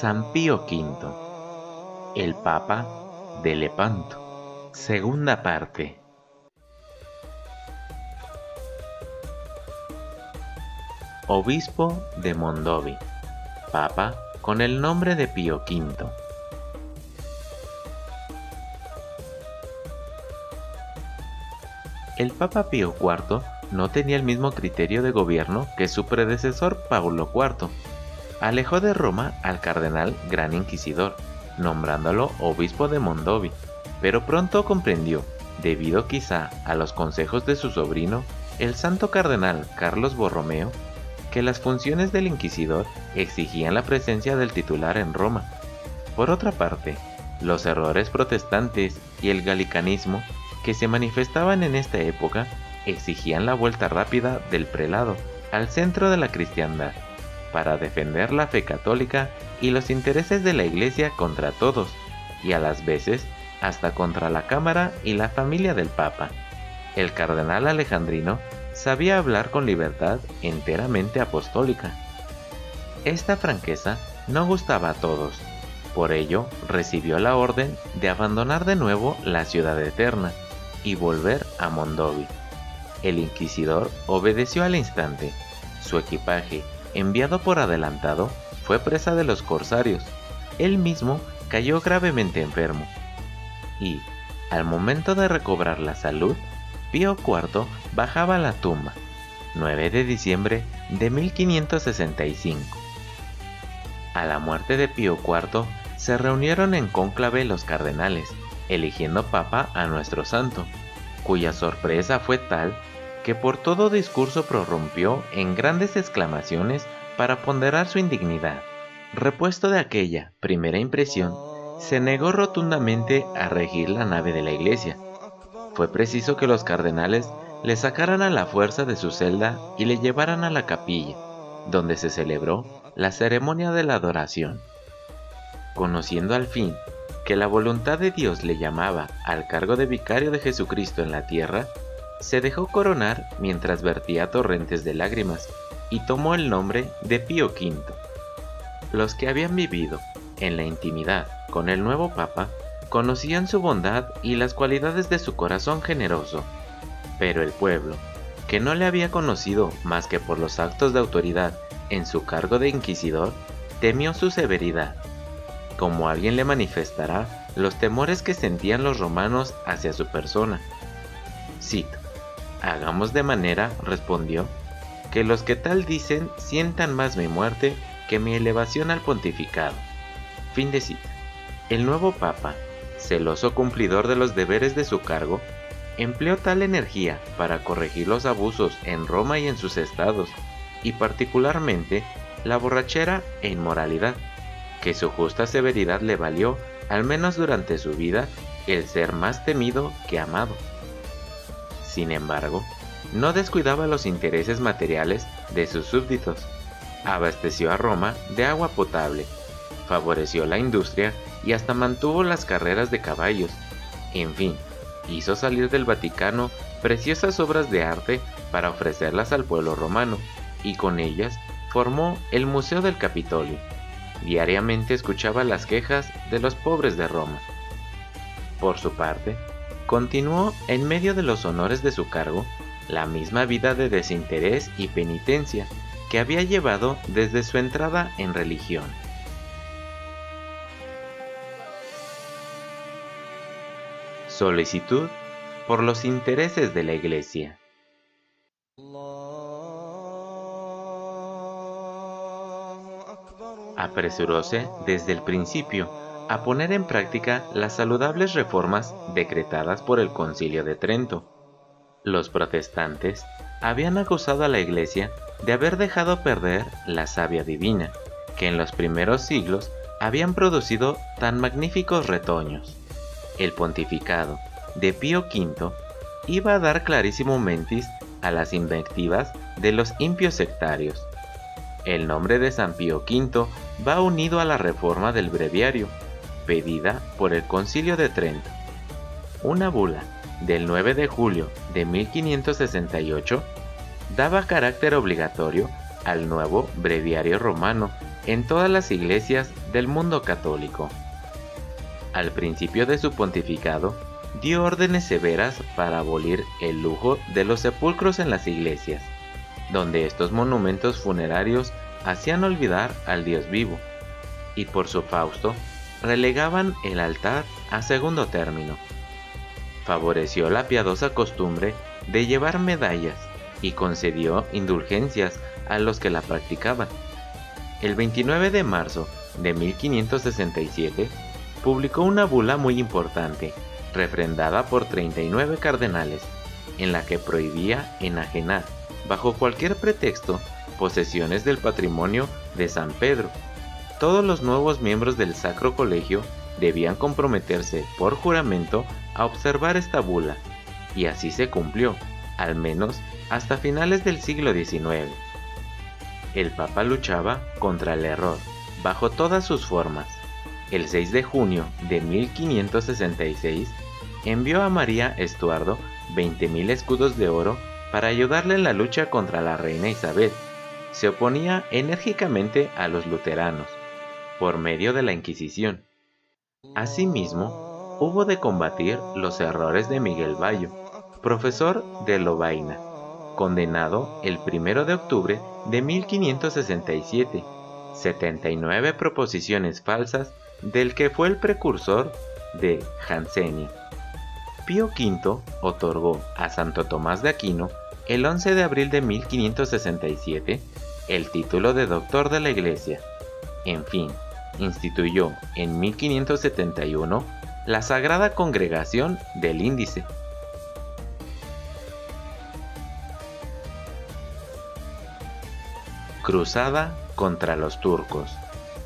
San Pío V, el Papa de Lepanto, segunda parte. Obispo de Mondovi, Papa con el nombre de Pío V. El Papa Pío IV no tenía el mismo criterio de gobierno que su predecesor Paulo IV alejó de Roma al cardenal Gran Inquisidor, nombrándolo obispo de Mondovi, pero pronto comprendió, debido quizá a los consejos de su sobrino, el santo cardenal Carlos Borromeo, que las funciones del inquisidor exigían la presencia del titular en Roma. Por otra parte, los errores protestantes y el galicanismo que se manifestaban en esta época exigían la vuelta rápida del prelado al centro de la cristiandad para defender la fe católica y los intereses de la Iglesia contra todos, y a las veces hasta contra la Cámara y la familia del Papa. El cardenal alejandrino sabía hablar con libertad enteramente apostólica. Esta franqueza no gustaba a todos, por ello recibió la orden de abandonar de nuevo la ciudad eterna y volver a Mondovi. El inquisidor obedeció al instante. Su equipaje enviado por adelantado, fue presa de los corsarios. Él mismo cayó gravemente enfermo. Y, al momento de recobrar la salud, Pío IV bajaba a la tumba, 9 de diciembre de 1565. A la muerte de Pío IV, se reunieron en cónclave los cardenales, eligiendo papa a nuestro santo, cuya sorpresa fue tal que por todo discurso prorrumpió en grandes exclamaciones para ponderar su indignidad. Repuesto de aquella primera impresión, se negó rotundamente a regir la nave de la iglesia. Fue preciso que los cardenales le sacaran a la fuerza de su celda y le llevaran a la capilla, donde se celebró la ceremonia de la adoración. Conociendo al fin que la voluntad de Dios le llamaba al cargo de vicario de Jesucristo en la tierra, se dejó coronar mientras vertía torrentes de lágrimas y tomó el nombre de Pío V. Los que habían vivido en la intimidad con el nuevo Papa conocían su bondad y las cualidades de su corazón generoso, pero el pueblo, que no le había conocido más que por los actos de autoridad en su cargo de inquisidor, temió su severidad, como alguien le manifestará los temores que sentían los romanos hacia su persona. Cito. Hagamos de manera, respondió, que los que tal dicen sientan más mi muerte que mi elevación al pontificado. Fin de cita. El nuevo Papa, celoso cumplidor de los deberes de su cargo, empleó tal energía para corregir los abusos en Roma y en sus estados, y particularmente la borrachera e inmoralidad, que su justa severidad le valió, al menos durante su vida, el ser más temido que amado. Sin embargo, no descuidaba los intereses materiales de sus súbditos. Abasteció a Roma de agua potable, favoreció la industria y hasta mantuvo las carreras de caballos. En fin, hizo salir del Vaticano preciosas obras de arte para ofrecerlas al pueblo romano, y con ellas formó el Museo del Capitolio. Diariamente escuchaba las quejas de los pobres de Roma. Por su parte, Continuó en medio de los honores de su cargo la misma vida de desinterés y penitencia que había llevado desde su entrada en religión. Solicitud por los intereses de la Iglesia. Apresuróse desde el principio a poner en práctica las saludables reformas decretadas por el Concilio de Trento. Los protestantes habían acusado a la Iglesia de haber dejado perder la savia divina que en los primeros siglos habían producido tan magníficos retoños. El pontificado de Pío V iba a dar clarísimo mentis a las invectivas de los impios sectarios. El nombre de San Pío V va unido a la reforma del breviario, pedida por el Concilio de Trento. Una bula del 9 de julio de 1568 daba carácter obligatorio al nuevo breviario romano en todas las iglesias del mundo católico. Al principio de su pontificado, dio órdenes severas para abolir el lujo de los sepulcros en las iglesias, donde estos monumentos funerarios hacían olvidar al Dios vivo, y por su Fausto relegaban el altar a segundo término. Favoreció la piadosa costumbre de llevar medallas y concedió indulgencias a los que la practicaban. El 29 de marzo de 1567 publicó una bula muy importante, refrendada por 39 cardenales, en la que prohibía enajenar, bajo cualquier pretexto, posesiones del patrimonio de San Pedro. Todos los nuevos miembros del Sacro Colegio debían comprometerse por juramento a observar esta bula, y así se cumplió, al menos hasta finales del siglo XIX. El Papa luchaba contra el error, bajo todas sus formas. El 6 de junio de 1566 envió a María Estuardo 20.000 escudos de oro para ayudarle en la lucha contra la reina Isabel. Se oponía enérgicamente a los luteranos, por medio de la Inquisición. Asimismo, hubo de combatir los errores de Miguel Bayo, profesor de Lovaina, condenado el 1 de octubre de 1567, 79 proposiciones falsas del que fue el precursor de Jansenio. Pío V otorgó a Santo Tomás de Aquino el 11 de abril de 1567 el título de doctor de la Iglesia. En fin, instituyó en 1571 la Sagrada Congregación del Índice. Cruzada contra los turcos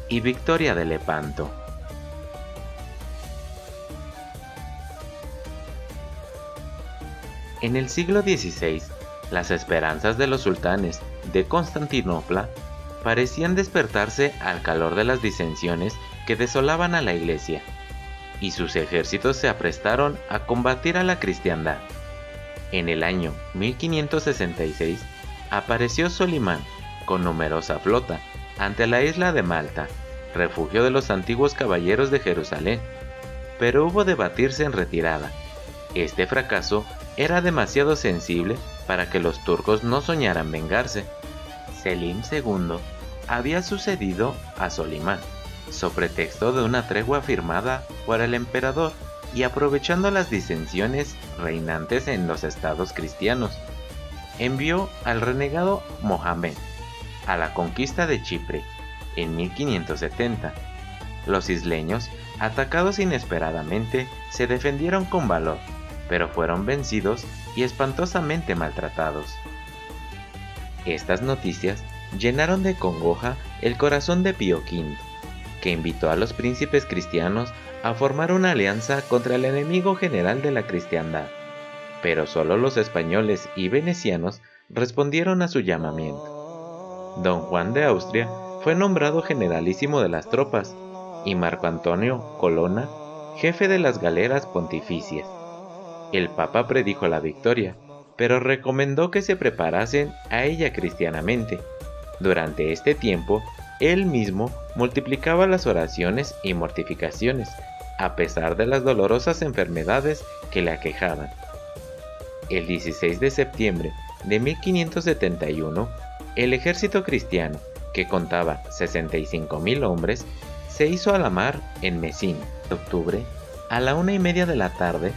y victoria de Lepanto. En el siglo XVI, las esperanzas de los sultanes de Constantinopla parecían despertarse al calor de las disensiones que desolaban a la iglesia, y sus ejércitos se aprestaron a combatir a la cristiandad. En el año 1566 apareció Solimán con numerosa flota ante la isla de Malta, refugio de los antiguos caballeros de Jerusalén, pero hubo de batirse en retirada. Este fracaso era demasiado sensible para que los turcos no soñaran vengarse. Selim II había sucedido a Solimán, sobre pretexto de una tregua firmada por el emperador y aprovechando las disensiones reinantes en los estados cristianos, envió al renegado Mohamed a la conquista de Chipre en 1570. Los isleños, atacados inesperadamente, se defendieron con valor pero fueron vencidos y espantosamente maltratados. Estas noticias llenaron de congoja el corazón de Pío V, que invitó a los príncipes cristianos a formar una alianza contra el enemigo general de la cristiandad, pero solo los españoles y venecianos respondieron a su llamamiento. Don Juan de Austria fue nombrado generalísimo de las tropas y Marco Antonio Colonna jefe de las galeras pontificias. El Papa predijo la victoria, pero recomendó que se preparasen a ella cristianamente. Durante este tiempo, él mismo multiplicaba las oraciones y mortificaciones, a pesar de las dolorosas enfermedades que le aquejaban. El 16 de septiembre de 1571, el ejército cristiano, que contaba 65.000 hombres, se hizo a la mar en Messina. En octubre, a la una y media de la tarde,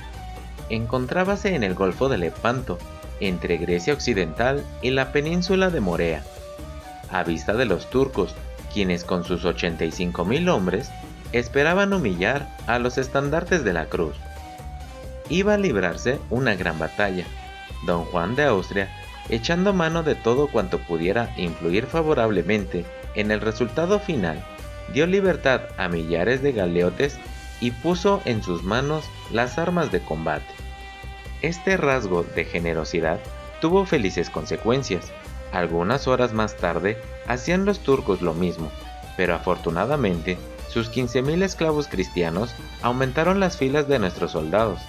encontrábase en el Golfo de Lepanto, entre Grecia Occidental y la península de Morea, a vista de los turcos, quienes con sus 85.000 hombres esperaban humillar a los estandartes de la cruz. Iba a librarse una gran batalla. Don Juan de Austria, echando mano de todo cuanto pudiera influir favorablemente en el resultado final, dio libertad a millares de galeotes y puso en sus manos las armas de combate. Este rasgo de generosidad tuvo felices consecuencias. Algunas horas más tarde hacían los turcos lo mismo, pero afortunadamente sus 15.000 esclavos cristianos aumentaron las filas de nuestros soldados.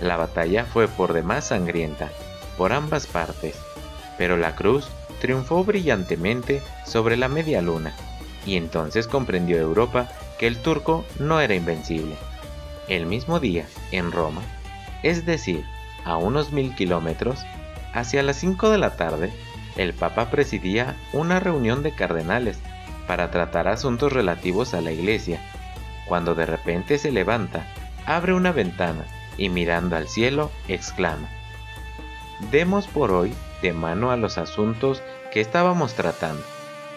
La batalla fue por demás sangrienta, por ambas partes, pero la cruz triunfó brillantemente sobre la media luna, y entonces comprendió Europa que el turco no era invencible. El mismo día, en Roma, es decir, a unos mil kilómetros, hacia las 5 de la tarde, el Papa presidía una reunión de cardenales para tratar asuntos relativos a la iglesia, cuando de repente se levanta, abre una ventana y mirando al cielo exclama, Demos por hoy de mano a los asuntos que estábamos tratando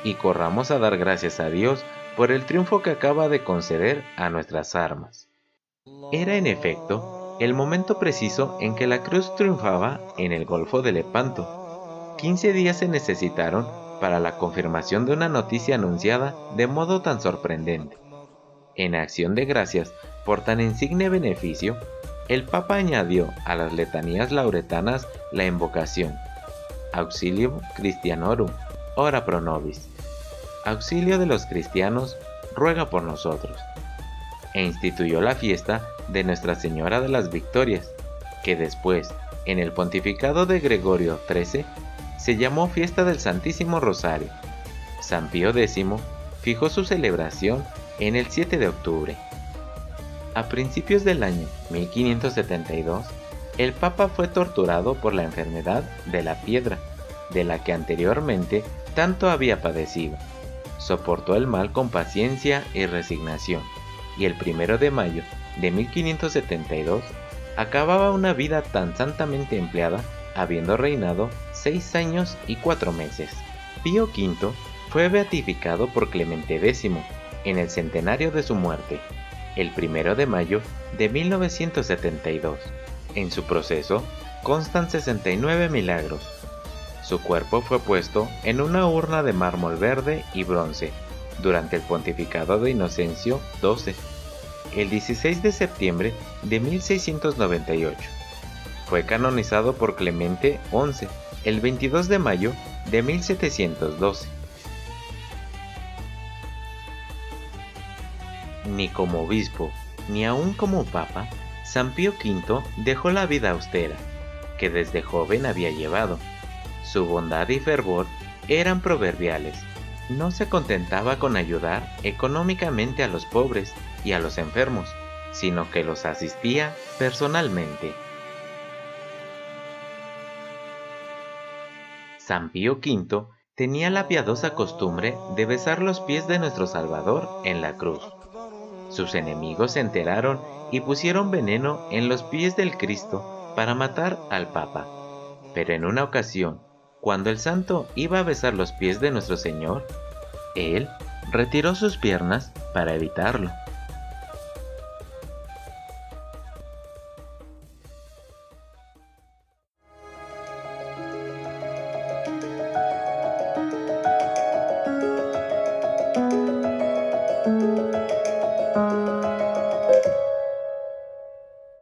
y corramos a dar gracias a Dios por el triunfo que acaba de conceder a nuestras armas. Era en efecto el momento preciso en que la cruz triunfaba en el Golfo de Lepanto. Quince días se necesitaron para la confirmación de una noticia anunciada de modo tan sorprendente. En acción de gracias por tan insigne beneficio, el Papa añadió a las letanías lauretanas la invocación Auxilium Christianorum, ora pro nobis. Auxilio de los cristianos, ruega por nosotros. E instituyó la fiesta de Nuestra Señora de las Victorias, que después, en el pontificado de Gregorio XIII, se llamó Fiesta del Santísimo Rosario. San Pío X fijó su celebración en el 7 de octubre. A principios del año 1572, el Papa fue torturado por la enfermedad de la piedra, de la que anteriormente tanto había padecido. Soportó el mal con paciencia y resignación, y el primero de mayo de 1572 acababa una vida tan santamente empleada, habiendo reinado seis años y cuatro meses. Pío V fue beatificado por Clemente X en el centenario de su muerte, el primero de mayo de 1972. En su proceso constan 69 milagros. Su cuerpo fue puesto en una urna de mármol verde y bronce durante el pontificado de Inocencio XII, el 16 de septiembre de 1698. Fue canonizado por Clemente XI el 22 de mayo de 1712. Ni como obispo, ni aún como papa, San Pío V dejó la vida austera, que desde joven había llevado. Su bondad y fervor eran proverbiales. No se contentaba con ayudar económicamente a los pobres y a los enfermos, sino que los asistía personalmente. San Pío V tenía la piadosa costumbre de besar los pies de nuestro Salvador en la cruz. Sus enemigos se enteraron y pusieron veneno en los pies del Cristo para matar al Papa. Pero en una ocasión, cuando el santo iba a besar los pies de nuestro Señor, él retiró sus piernas para evitarlo.